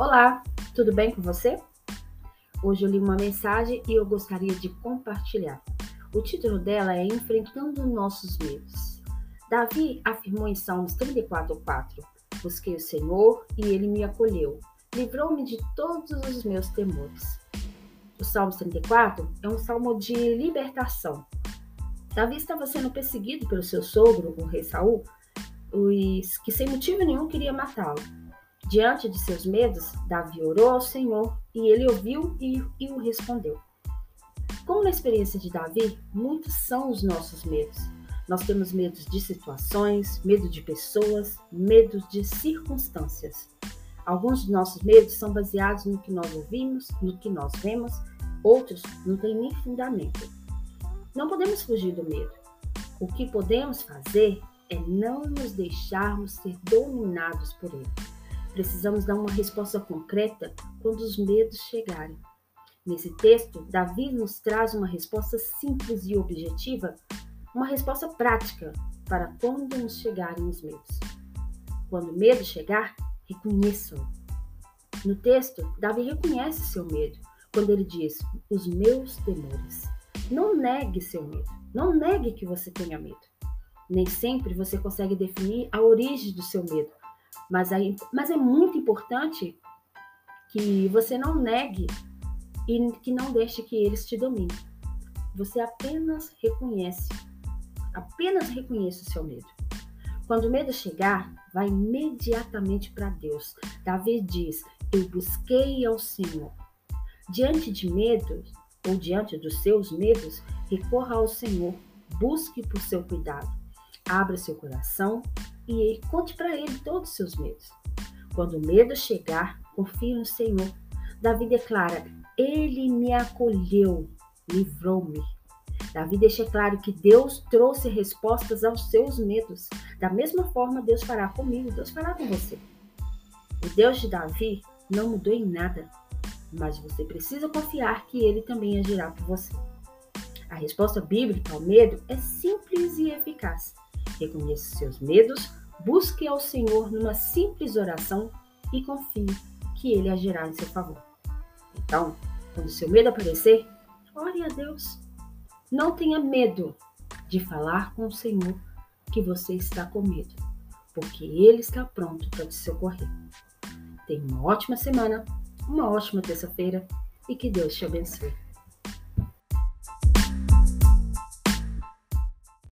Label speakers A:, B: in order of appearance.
A: Olá, tudo bem com você? Hoje eu li uma mensagem e eu gostaria de compartilhar. O título dela é Enfrentando Nossos Medos. Davi afirmou em Salmos 34:4: Busquei o Senhor e ele me acolheu, livrou-me de todos os meus temores. O Salmos 34 é um salmo de libertação. Davi estava sendo perseguido pelo seu sogro, o rei Saul, que sem motivo nenhum queria matá-lo. Diante de seus medos, Davi orou ao Senhor e ele ouviu e, e o respondeu. Como na experiência de Davi, muitos são os nossos medos. Nós temos medos de situações, medo de pessoas, medo de circunstâncias. Alguns dos nossos medos são baseados no que nós ouvimos, no que nós vemos, outros não têm nem fundamento. Não podemos fugir do medo. O que podemos fazer é não nos deixarmos ser dominados por ele. Precisamos dar uma resposta concreta quando os medos chegarem. Nesse texto, Davi nos traz uma resposta simples e objetiva, uma resposta prática para quando nos chegarem os medos. Quando o medo chegar, reconheça-o. No texto, Davi reconhece seu medo quando ele diz: Os meus temores. Não negue seu medo. Não negue que você tenha medo. Nem sempre você consegue definir a origem do seu medo, mas, aí, mas é muito importante que você não negue e que não deixe que eles te dominem. Você apenas reconhece, apenas reconhece o seu medo. Quando o medo chegar, vá imediatamente para Deus. Davi diz: Eu busquei ao Senhor. Diante de medos, ou diante dos seus medos, recorra ao Senhor, busque por seu cuidado. Abra seu coração e conte para ele todos os seus medos. Quando o medo chegar, confie no Senhor. Davi declara: Ele me acolheu, livrou-me. Davi deixa claro que Deus trouxe respostas aos seus medos. Da mesma forma, Deus fará comigo, Deus fará com você. O Deus de Davi não mudou em nada, mas você precisa confiar que ele também agirá por você. A resposta bíblica ao medo é simples e eficaz. Reconheça seus medos, busque ao Senhor numa simples oração e confie que Ele agirá em seu favor. Então, quando seu medo aparecer, ore a Deus. Não tenha medo de falar com o Senhor que você está com medo, porque Ele está pronto para te socorrer. Tenha uma ótima semana, uma ótima terça-feira e que Deus te abençoe.